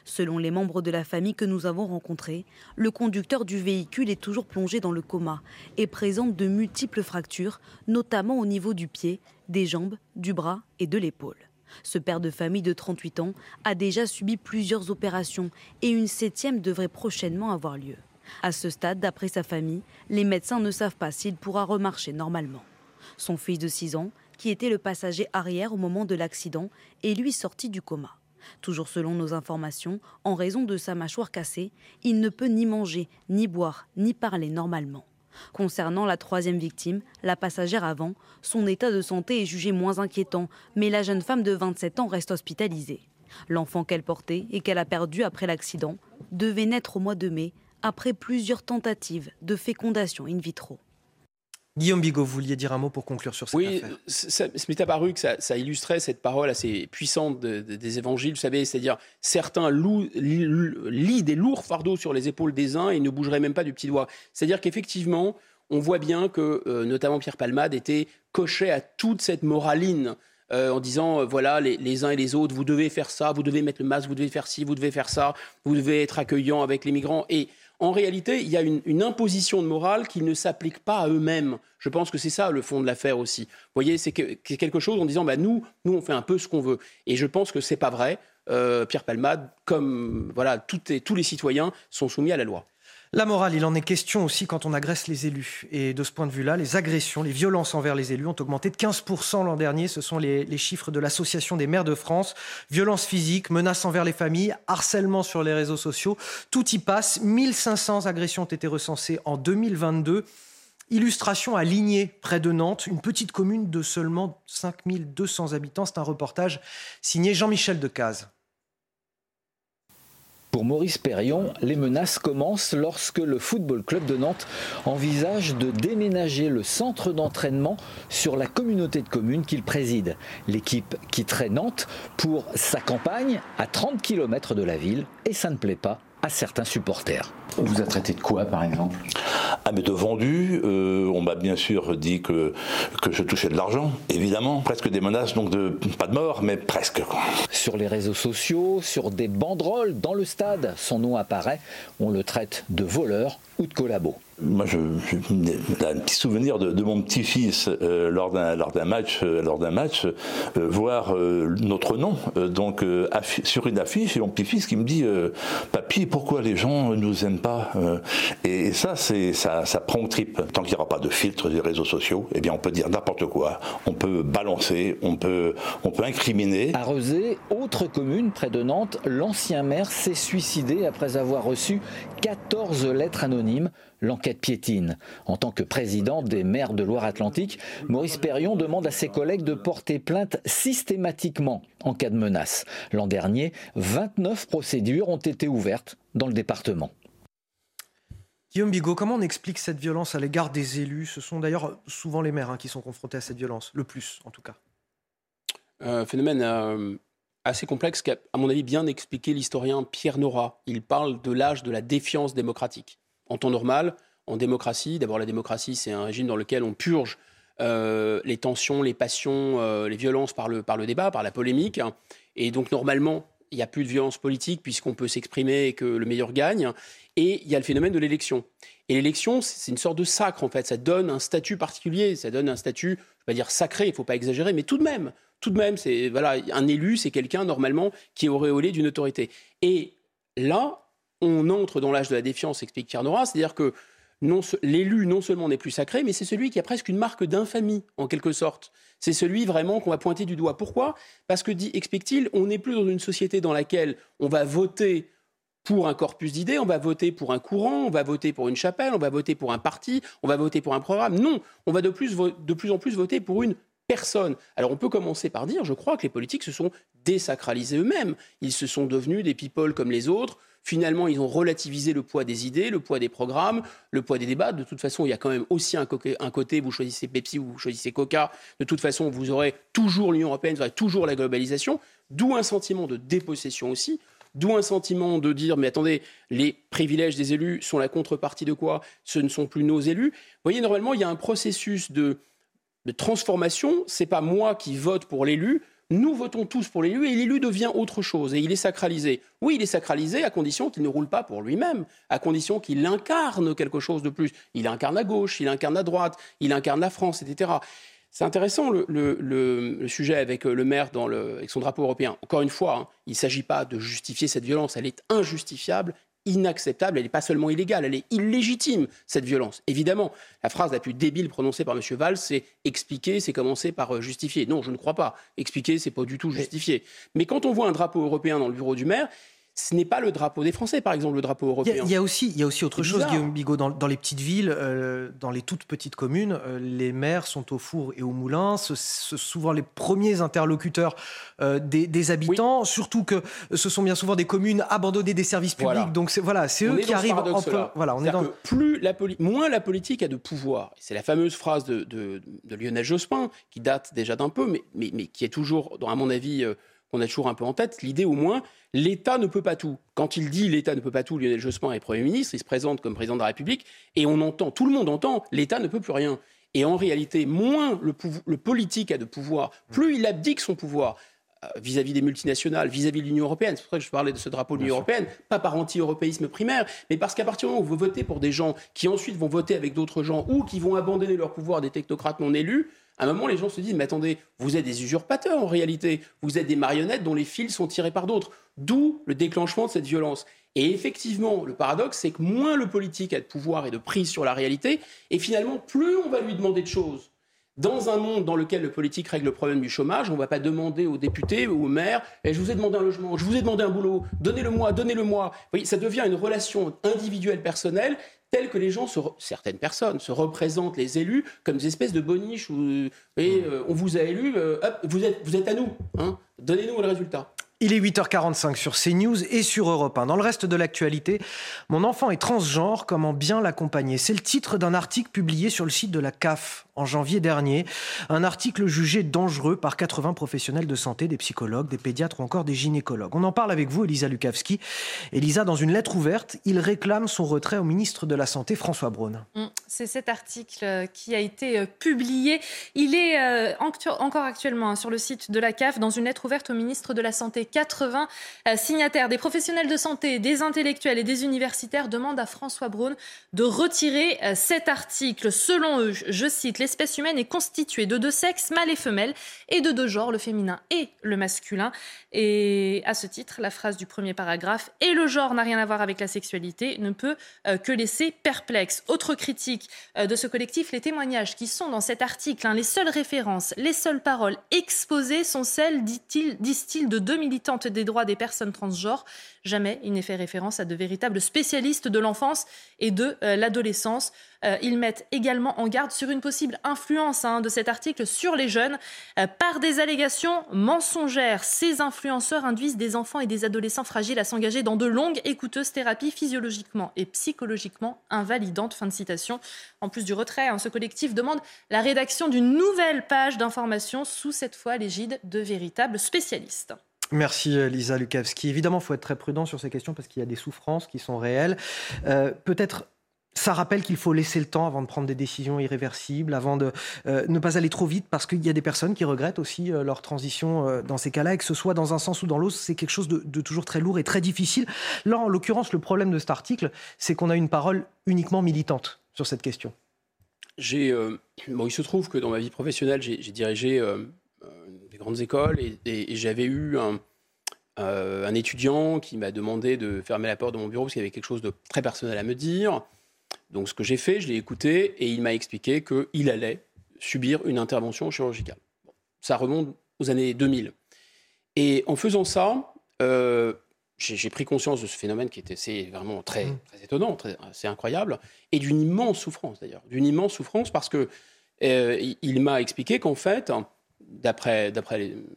Speaker 14: Selon les membres de la famille que nous avons rencontrés, le conducteur du véhicule est toujours plongé dans le coma et présente de multiples fractures, notamment au niveau du pied, des jambes, du bras et de l'épaule. Ce père de famille de 38 ans a déjà subi plusieurs opérations et une septième devrait prochainement avoir lieu. À ce stade, d'après sa famille, les médecins ne savent pas s'il pourra remarcher normalement. Son fils de 6 ans, qui était le passager arrière au moment de l'accident, est lui sorti du coma. Toujours selon nos informations, en raison de sa mâchoire cassée, il ne peut ni manger, ni boire, ni parler normalement. Concernant la troisième victime, la passagère avant, son état de santé est jugé moins inquiétant, mais la jeune femme de 27 ans reste hospitalisée. L'enfant qu'elle portait et qu'elle a perdu après l'accident devait naître au mois de mai, après plusieurs tentatives de fécondation in vitro.
Speaker 3: Guillaume Bigot, vous vouliez dire un mot pour conclure sur cette
Speaker 4: oui,
Speaker 3: affaire?
Speaker 4: Oui, ça m'est apparu que ça, illustrait cette parole assez puissante des évangiles, vous savez, c'est-à-dire certains louent, lient des lourds fardeaux sur les épaules des uns et ne bougeraient même pas du petit doigt. C'est-à-dire qu'effectivement, on voit bien que euh, notamment Pierre Palmade était coché à toute cette moraline euh, en disant euh, voilà les, les, uns et les autres, vous devez faire ça, vous devez mettre le masque, vous devez faire ci, vous devez faire ça, vous devez être accueillant avec les migrants. Et en réalité, il y a une, imposition de morale qui ne s'applique pas à eux-mêmes. Je pense que c'est ça le fond de l'affaire aussi. Vous voyez, c'est quelque chose en disant, bah, nous, nous, on fait un peu ce qu'on veut. Et je pense que c'est pas vrai. Euh, Pierre Palmade, comme voilà, tous les citoyens, sont soumis à la loi.
Speaker 3: La morale, il en est question aussi quand on agresse les élus. Et de ce point de vue-là, les agressions, les violences envers les élus ont augmenté de 15% l'an dernier. Ce sont les, chiffres de l'Association des maires de France. Violences physiques, menaces envers les familles, harcèlement sur les réseaux sociaux, tout y passe. 1500 agressions ont été recensées en 2022. Illustration à Ligné, près de Nantes, une petite commune de seulement 5200 habitants. C'est un reportage signé Jean-Michel Decaze.
Speaker 15: Pour Maurice Perrion, les menaces commencent lorsque le Football Club de Nantes envisage de déménager le centre d'entraînement sur la communauté de communes qu'il préside. L'équipe quitterait Nantes pour sa campagne à 30 km de la ville et ça ne plaît pas à certains supporters.
Speaker 16: On vous a traité de quoi, par exemple?
Speaker 17: Ah, mais de vendu. Euh, on m'a bien sûr dit que, que je touchais de l'argent, évidemment. Presque des menaces, donc de, pas de mort, mais presque.
Speaker 15: Sur les réseaux sociaux, sur des banderoles dans le stade, son nom apparaît. On le traite de voleur ou de collabo.
Speaker 17: Moi, j'ai un petit souvenir de, de mon petit-fils euh, lors d'un lors d'un match, euh, lors d'un match, euh, voir euh, notre nom euh, donc euh, sur une affiche et mon petit-fils qui me dit papy pourquoi les gens ne nous aiment pas Euh, et, ça c'est ça ça prend au trip tant qu'il n'y aura pas de filtre des réseaux sociaux eh bien on peut dire n'importe quoi on peut balancer on peut on peut incriminer
Speaker 15: À Rezé, autre commune près de Nantes, l'ancien maire s'est suicidé après avoir reçu 14 lettres anonymes. L'enquête piétine. En tant que président des maires de Loire-Atlantique, Maurice Perrion demande à ses collègues de porter plainte systématiquement en cas de menace. L'an dernier, 29 procédures ont été ouvertes dans le département.
Speaker 3: Guillaume Bigot, comment on explique cette violence à l'égard des élus? Ce sont d'ailleurs souvent les maires hein, qui sont confrontés à cette violence, le plus en tout cas.
Speaker 4: Un phénomène euh, assez complexe qu'a, à mon avis, bien expliqué l'historien Pierre Nora. Il parle de l'âge de la défiance démocratique. En temps normal, en démocratie, d'abord la démocratie, c'est un régime dans lequel on purge euh, les tensions, les passions, euh, les violences par le, par le débat, par la polémique. Et donc normalement, il n'y a plus de violence politique puisqu'on peut s'exprimer et que le meilleur gagne. Et il y a le phénomène de l'élection. Et l'élection, c'est une sorte de sacre en fait. Ça donne un statut particulier, ça donne un statut, je ne vais pas dire sacré, il ne faut pas exagérer, mais tout de même, tout de même, c'est voilà, un élu, c'est quelqu'un normalement qui est auréolé d'une autorité. Et là, on entre dans l'âge de la défiance, explique Pierre Nora, c'est-à-dire que l'élu non seulement n'est plus sacré, mais c'est celui qui a presque une marque d'infamie en quelque sorte. C'est celui vraiment qu'on va pointer du doigt. Pourquoi? Parce que dit, explique-t-il, on n'est plus dans une société dans laquelle on va voter pour un corpus d'idées, on va voter pour un courant, on va voter pour une chapelle, on va voter pour un parti, on va voter pour un programme. Non, on va de plus, de plus en plus voter pour une personne. Alors on peut commencer par dire, je crois que les politiques se sont désacralisés eux-mêmes. Ils se sont devenus des people comme les autres. Finalement, ils ont relativisé le poids des idées, le poids des programmes, le poids des débats. De toute façon, il y a quand même aussi un, côté, vous choisissez Pepsi ou vous choisissez Coca. De toute façon, vous aurez toujours l'Union européenne, vous aurez toujours la globalisation. D'où un sentiment de dépossession aussi. D'où un sentiment de dire, mais attendez, les privilèges des élus sont la contrepartie de quoi? Ce ne sont plus nos élus. Vous voyez, normalement, il y a un processus de, de transformation. C'est pas moi qui vote pour l'élu. Nous votons tous pour l'élu et l'élu devient autre chose et il est sacralisé. Oui, il est sacralisé à condition qu'il ne roule pas pour lui-même, à condition qu'il incarne quelque chose de plus. Il incarne à gauche, il incarne à droite, il incarne la France, etc. C'est intéressant le, sujet avec euh, le maire dans avec son drapeau européen. Encore une fois, hein, il ne s'agit pas de justifier cette violence. Elle est injustifiable, inacceptable. Elle n'est pas seulement illégale, elle est illégitime, cette violence. Évidemment, la phrase la plus débile prononcée par M. Valls, c'est expliquer, c'est commencer par euh, justifier. Non, je ne crois pas. Expliquer, c'est pas du tout justifier. Mais quand on voit un drapeau européen dans le bureau du maire, ce n'est pas le drapeau des Français, par exemple, le drapeau
Speaker 3: Il y,
Speaker 4: européen.
Speaker 3: a, il y a aussi, il y a aussi autre chose. Guillaume Bigot. Dans, dans les petites villes, euh, dans les toutes petites communes, euh, les maires sont au four et au moulin. Ce sont souvent les premiers interlocuteurs euh, des, des habitants. Surtout que ce sont bien souvent des communes abandonnées des services publics.
Speaker 4: Voilà.
Speaker 3: Donc c'est voilà, c'est eux qui
Speaker 4: ce
Speaker 3: arrivent en peu- Voilà, on est
Speaker 4: C'est-à-dire
Speaker 3: dans.
Speaker 4: que plus la moins la politique a de pouvoir. C'est la fameuse phrase de, de- de Lionel Jospin qui date déjà d'un peu, mais, mais, mais qui est toujours, à mon avis, qu'on a toujours un peu en tête. L'idée, au moins, l'État ne peut pas tout. Quand il dit l'État ne peut pas tout, Lionel Jospin est Premier ministre, il se présente comme président de la République, et on entend, tout le monde entend, l'État ne peut plus rien. Et en réalité, moins le, politique a de pouvoir, plus il abdique son pouvoir euh, vis-à-vis des multinationales, vis-à-vis de l'Union européenne. C'est pour ça que je parlais de ce drapeau de l'Union européenne, pas par anti-européisme primaire, mais parce qu'à partir du moment où vous votez pour des gens qui ensuite vont voter avec d'autres gens ou qui vont abandonner leur pouvoir des technocrates non élus, À un moment, les gens se disent, mais attendez, vous êtes des usurpateurs en réalité, vous êtes des marionnettes dont les fils sont tirés par d'autres. D'où le déclenchement de cette violence. Et effectivement, le paradoxe, c'est que moins le politique a de pouvoir et de prise sur la réalité, et finalement, plus on va lui demander de choses. Dans un monde dans lequel le politique règle le problème du chômage, on ne va pas demander aux députés ou aux maires eh, Je vous ai demandé un logement, je vous ai demandé un boulot, donnez-le-moi, donnez-le-moi. Ça devient une relation individuelle, personnelle, telle que les gens, certaines personnes, se représentent les élus comme des espèces de boniches où et, euh, on vous a élu, euh, vous, êtes, vous êtes à nous, hein, donnez-nous le résultat.
Speaker 3: Il est 8h45 sur CNews et sur Europe 1. Dans le reste de l'actualité, mon enfant est transgenre, comment bien l'accompagner? C'est le titre d'un article publié sur le site de la CAF en janvier dernier. Un article jugé dangereux par 80 professionnels de santé, des psychologues, des pédiatres ou encore des gynécologues. On en parle avec vous, Elisa Lukavski. Elisa, dans une lettre ouverte, il réclame son retrait au ministre de la Santé, François Braun.
Speaker 10: Mm, c'est cet article euh, qui a été euh, publié. Il est euh, encore actuellement hein, sur le site de la CAF dans une lettre ouverte au ministre de la Santé. 80 signataires, des professionnels de santé, des intellectuels et des universitaires demandent à François Braun de retirer cet article. Selon eux, je cite, l'espèce humaine est constituée de deux sexes, mâle et femelle, et de deux genres, le féminin et le masculin. Et à ce titre, la phrase du premier paragraphe et le genre n'a rien à voir avec la sexualité ne peut euh, que laisser perplexe. Autre critique euh, de ce collectif, les témoignages qui sont dans cet article, hein, les seules références, les seules paroles exposées sont celles, disent-ils, de deux militantes des droits des personnes transgenres. Jamais il n'est fait référence à de véritables spécialistes de l'enfance et de euh, l'adolescence. Euh, ils mettent également en garde sur une possible influence hein, de cet article sur les jeunes euh, par des allégations mensongères. Ces influenceurs induisent des enfants et des adolescents fragiles à s'engager dans de longues et coûteuses thérapies physiologiquement et psychologiquement invalidantes. Fin de citation. En plus du retrait, hein, ce collectif demande la rédaction d'une nouvelle page d'information sous cette fois l'égide de véritables spécialistes.
Speaker 3: Merci euh, Lisa Lukavski. Évidemment, il faut être très prudent sur ces questions parce qu'il y a des souffrances qui sont réelles. Euh, peut-être ça rappelle qu'il faut laisser le temps avant de prendre des décisions irréversibles, avant de euh, ne pas aller trop vite, parce qu'il y a des personnes qui regrettent aussi leur transition dans ces cas-là, et que ce soit dans un sens ou dans l'autre, c'est quelque chose de, toujours très lourd et très difficile. Là, en l'occurrence, le problème de cet article, c'est qu'on a une parole uniquement militante sur cette question.
Speaker 4: Bon, il se trouve que dans ma vie professionnelle, j'ai dirigé grandes écoles et, j'avais eu euh, un, étudiant qui m'a demandé de fermer la porte de mon bureau parce qu'il y avait quelque chose de très personnel à me dire. Donc ce que j'ai fait, je l'ai écouté et il m'a expliqué qu'il allait subir une intervention chirurgicale. ça remonte aux années 2000. Et en faisant ça, euh, j'ai pris conscience de ce phénomène qui était c'est vraiment très, très étonnant, c'est incroyable, et d'une immense souffrance d'ailleurs, d'une immense souffrance parce que euh, il m'a expliqué qu'en fait, d'après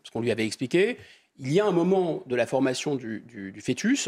Speaker 4: ce qu'on lui avait expliqué, il y a un moment de la formation du, fœtus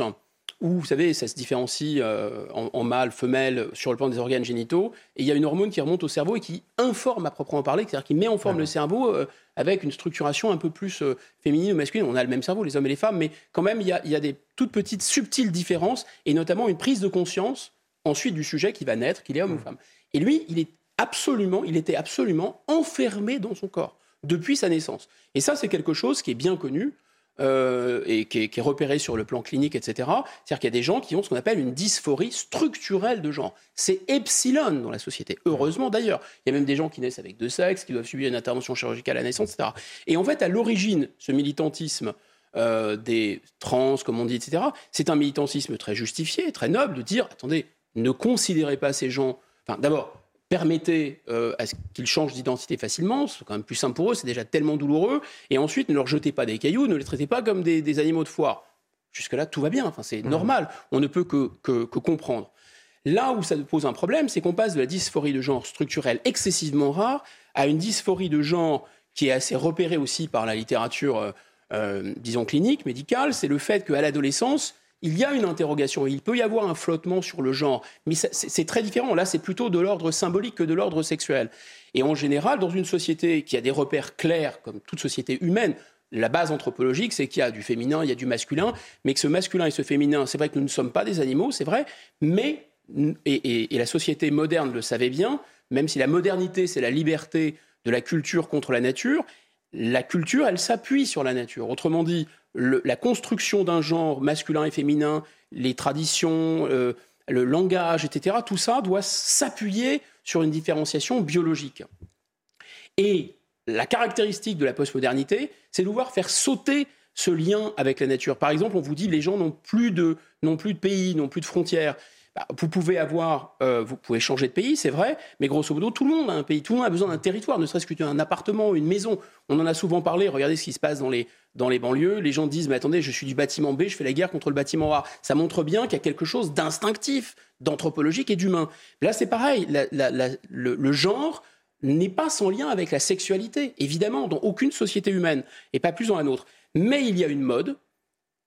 Speaker 4: où, vous savez, ça se différencie euh, en, mâle, femelle, sur le plan des organes génitaux, et il y a une hormone qui remonte au cerveau et qui informe à proprement parler, c'est-à-dire qui met en forme le cerveau euh, avec une structuration un peu plus euh, féminine ou masculine. On a le même cerveau, les hommes et les femmes, mais quand même, il y, a, il y a des toutes petites, subtiles différences, et notamment une prise de conscience ensuite du sujet qui va naître, qu'il est homme ou femme. Et lui, il est absolument, il était absolument enfermé dans son corps depuis sa naissance. Et ça, c'est quelque chose qui est bien connu. Euh, et qui est, repéré sur le plan clinique, etc. C'est-à-dire qu'il y a des gens qui ont ce qu'on appelle une dysphorie structurelle de genre. C'est epsilon dans la société. Heureusement d'ailleurs. Il y a même des gens qui naissent avec deux sexes, qui doivent subir une intervention chirurgicale à la naissance, etc. Et en fait, à l'origine, ce militantisme euh, des trans, comme on dit, etc., c'est un militantisme très justifié, très noble, de dire, attendez, ne considérez pas ces gens... Enfin, d'abord, permettez euh, à ce qu'ils changent d'identité facilement, c'est quand même plus simple pour eux, c'est déjà tellement douloureux, et ensuite ne leur jetez pas des cailloux, ne les traitez pas comme des, animaux de foire. Jusque-là, tout va bien, enfin, c'est mmh. normal, on ne peut que, que, comprendre. Là où ça pose un problème, c'est qu'on passe de la dysphorie de genre structurelle excessivement rare à une dysphorie de genre qui est assez repérée aussi par la littérature, euh, euh, disons, clinique, médicale, c'est le fait qu'à l'adolescence, il y a une interrogation, il peut y avoir un flottement sur le genre, mais c'est très différent. Là, c'est plutôt de l'ordre symbolique que de l'ordre sexuel. Et en général, dans une société qui a des repères clairs, comme toute société humaine, la base anthropologique, c'est qu'il y a du féminin, il y a du masculin, mais que ce masculin et ce féminin, c'est vrai que nous ne sommes pas des animaux, c'est vrai, mais, et, et la société moderne le savait bien, même si la modernité, c'est la liberté de la culture contre la nature, la culture, elle s'appuie sur la nature. Autrement dit, la construction d'un genre masculin et féminin, les traditions, euh, le langage, etc., tout ça doit s'appuyer sur une différenciation biologique. Et la caractéristique de la postmodernité, c'est de vouloir faire sauter ce lien avec la nature. Par exemple, on vous dit les gens n'ont plus n'ont plus de pays, n'ont plus de frontières. Bah, vous pouvez avoir, euh, vous pouvez changer de pays, c'est vrai, mais grosso modo, tout le monde a un pays, tout le monde a besoin d'un territoire, ne serait-ce qu'un appartement, une maison. On en a souvent parlé. Regardez ce qui se passe dans les dans les banlieues. Les gens disent, mais attendez, je suis du bâtiment B, je fais la guerre contre le bâtiment A. Ça montre bien qu'il y a quelque chose d'instinctif, d'anthropologique et d'humain. Là, c'est pareil. le, genre n'est pas sans lien avec la sexualité, évidemment, dans aucune société humaine, et pas plus dans la nôtre. Mais il y a une mode,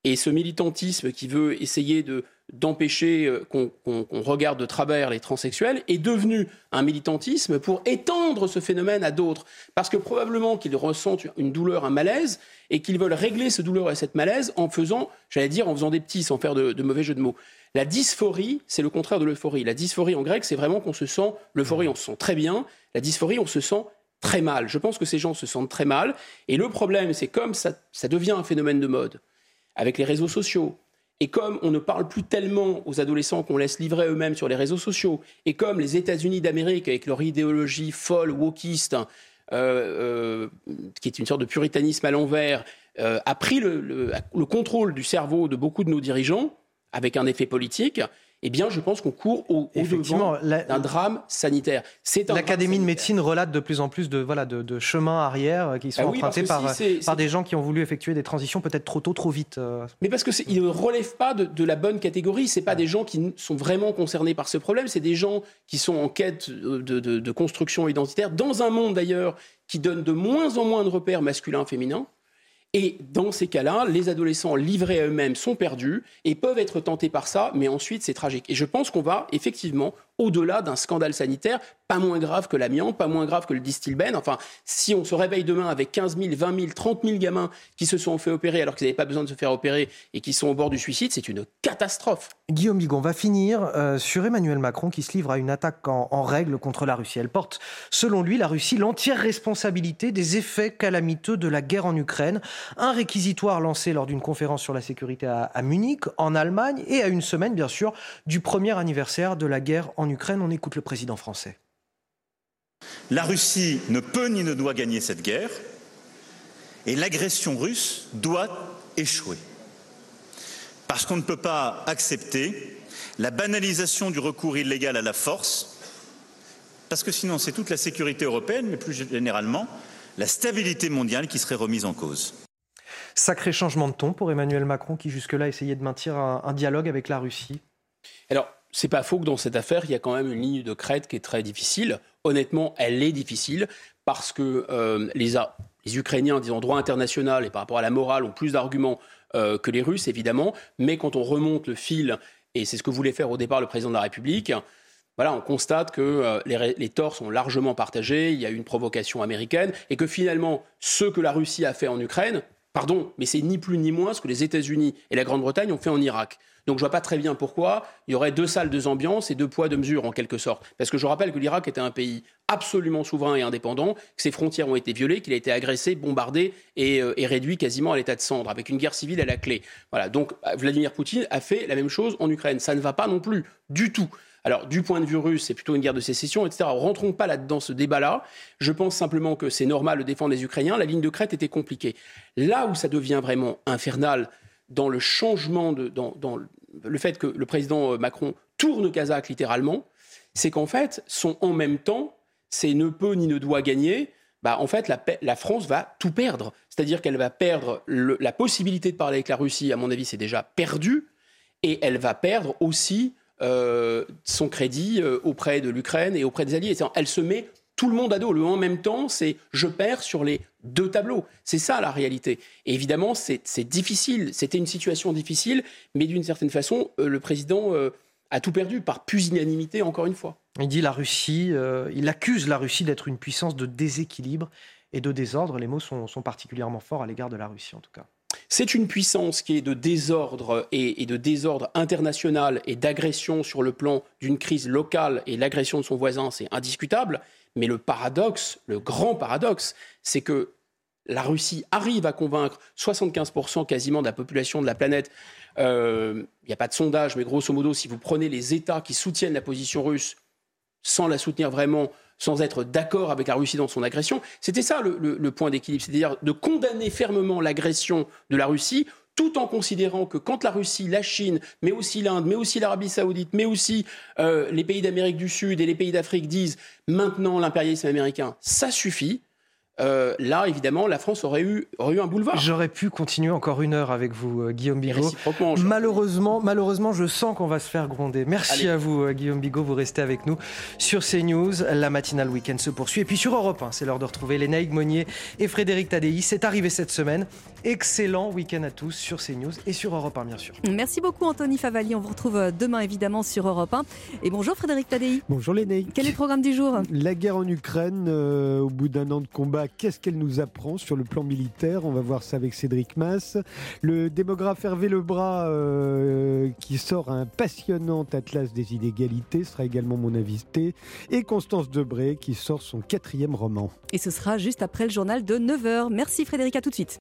Speaker 4: et ce militantisme qui veut essayer de d'empêcher euh, qu'on regarde de travers les transsexuels est devenu un militantisme pour étendre ce phénomène à d'autres. Parce que probablement qu'ils ressentent une douleur, un malaise, et qu'ils veulent régler ce douleur et cette malaise en faisant, j'allais dire, en faisant des petits, sans faire de, mauvais jeux de mots. La dysphorie, c'est le contraire de l'euphorie. La dysphorie en grec, c'est vraiment qu'on se sent, l'euphorie, on se sent très bien. La dysphorie, on se sent très mal. Je pense que ces gens se sentent très mal. Et le problème, c'est comme ça, ça devient un phénomène de mode, avec les réseaux sociaux, et comme on ne parle plus tellement aux adolescents qu'on laisse livrer eux-mêmes sur les réseaux sociaux, et comme les États-Unis d'Amérique, avec leur idéologie folle, wokiste, euh, euh, qui est une sorte de puritanisme à l'envers, euh, a pris le, contrôle du cerveau de beaucoup de nos dirigeants, avec un effet politique, eh bien, je pense qu'on court au, devant d'un drame sanitaire.
Speaker 3: L'Académie de médecine relate de plus en plus de, voilà, de, chemins arrière qui sont ah empruntés par, par des gens qui ont voulu effectuer des transitions peut-être trop tôt, trop vite. Euh.
Speaker 4: Mais parce qu'ils ne relèvent pas de, la bonne catégorie. Ce pas des gens qui sont vraiment concernés par ce problème. C'est des gens qui sont en quête de construction identitaire, dans un monde d'ailleurs qui donne de moins en moins de repères masculins-féminins. Et dans ces cas-là, les adolescents livrés à eux-mêmes sont perdus et peuvent être tentés par ça, mais ensuite c'est tragique. Et je pense qu'on va effectivement au-delà d'un scandale sanitaire, pas moins grave que l'amiante, pas moins grave que le distilben. Enfin, si on se réveille demain avec 15 000, 20 000, 30 000 gamins qui se sont fait opérer alors qu'ils n'avaient pas besoin de se faire opérer et qui sont au bord du suicide, c'est une catastrophe.
Speaker 3: Guillaume Bigon, on va finir euh, sur Emmanuel Macron qui se livre à une attaque en, en, règle contre la Russie. Elle porte, selon lui, la Russie l'entière responsabilité des effets calamiteux de la guerre en Ukraine. Un réquisitoire lancé lors d'une conférence sur la sécurité à, à Munich, en Allemagne, et à une semaine, bien sûr, du premier anniversaire de la guerre en Ukraine. On écoute le président français.
Speaker 18: La Russie ne peut ni ne doit gagner cette guerre et l'agression russe doit échouer. Parce qu'on ne peut pas accepter la banalisation du recours illégal à la force, parce que sinon c'est toute la sécurité européenne, mais plus généralement la stabilité mondiale qui serait remise en cause.
Speaker 3: Sacré changement de ton pour Emmanuel Macron qui jusque-là essayait de maintenir un, un dialogue avec la Russie.
Speaker 4: Alors, c'est pas faux que dans cette affaire, il y a quand même une ligne de crête qui est très difficile. Honnêtement, elle est difficile parce que euh, les, les, Ukrainiens, disons, droit international et par rapport à la morale, ont plus d'arguments euh, que les Russes, évidemment. Mais quand on remonte le fil, et c'est ce que voulait faire au départ le président de la République, voilà, on constate que euh, les, les, torts sont largement partagés, il y a eu une provocation américaine, et que finalement, ce que la Russie a fait en Ukraine, pardon, mais c'est ni plus ni moins ce que les États-Unis et la Grande-Bretagne ont fait en Irak. Donc je vois pas très bien pourquoi il y aurait deux salles, deux ambiances et deux poids, deux mesures en quelque sorte. Parce que je rappelle que l'Irak était un pays absolument souverain et indépendant, que ses frontières ont été violées, qu'il a été agressé, bombardé et, euh, et réduit quasiment à l'état de cendre, avec une guerre civile à la clé. Voilà. Donc Vladimir Poutine a fait la même chose en Ukraine. Ça ne va pas non plus du tout. Alors, du point de vue russe, c'est plutôt une guerre de sécession, etc. Rentrons pas là-dedans ce débat-là. Je pense simplement que c'est normal de défendre les Ukrainiens. La ligne de crête était compliquée. Là où ça devient vraiment infernal, dans le changement, dans, le fait que le président euh, Macron tourne Kazakh littéralement, c'est qu'en fait, son en même temps, c'est ne peut ni ne doit gagner. Bah, en fait, la, France va tout perdre. C'est-à-dire qu'elle va perdre la possibilité de parler avec la Russie, à mon avis, c'est déjà perdu. Et elle va perdre aussi euh, son crédit euh, auprès de l'Ukraine et auprès des alliés. Elle se met tout le monde à dos. Le en même temps, c'est je perds sur les deux tableaux. C'est ça la réalité. Évidemment, c'est difficile. C'était une situation difficile, mais d'une certaine façon, euh, le président a tout perdu par pusillanimité, encore une fois.
Speaker 3: Il dit la Russie, il accuse la Russie d'être une puissance de déséquilibre et de désordre. Les mots sont, particulièrement forts à l'égard de la Russie, en tout cas.
Speaker 4: C'est une puissance qui est de désordre et de désordre international et d'agression sur le plan d'une crise locale et l'agression de son voisin, c'est indiscutable. Mais le paradoxe, le grand paradoxe, c'est que la Russie arrive à convaincre 75% quasiment de la population de la planète. Il euh, n'y a pas de sondage, mais grosso modo, si vous prenez les États qui soutiennent la position russe sans la soutenir vraiment, sans être d'accord avec la Russie dans son agression. C'était ça le, point d'équilibre, c'est-à-dire de condamner fermement l'agression de la Russie tout en considérant que quand la Russie, la Chine, mais aussi l'Inde, mais aussi l'Arabie saoudite, mais aussi euh, les pays d'Amérique du Sud et les pays d'Afrique disent maintenant l'impérialisme américain, ça suffit, euh, là, évidemment, la France aurait eu, aurait eu un boulevard.
Speaker 3: J'aurais pu continuer encore une heure avec vous, euh, Guillaume Bigot. Malheureusement, malheureusement, je sens qu'on va se faire gronder. Merci à vous, euh, Guillaume Bigot. Vous restez avec nous sur CNews. La matinale week-end se poursuit. Et puis sur Europe 1, c'est l'heure de retrouver Lénaïque Monnier et Frédéric Tadei. C'est arrivé cette semaine. Excellent week-end à tous sur CNews et sur Europe 1, bien sûr.
Speaker 2: Merci beaucoup, Anthony Favali. On vous retrouve demain, évidemment, sur Europe 1. Et bonjour, Frédéric Tadei.
Speaker 19: Bonjour, Lénaïque.
Speaker 2: Quel est le programme du jour?
Speaker 19: La guerre en Ukraine, au bout d'un an de combat, qu'est-ce qu'elle nous apprend sur le plan militaire? On va voir ça avec Cédric Mass. Le démographe Hervé Lebras euh, qui sort un passionnant atlas des inégalités sera également mon invité. Et Constance Debré qui sort son quatrième roman.
Speaker 2: Et ce sera juste après le journal de 9h. Merci Frédéric, à tout de suite.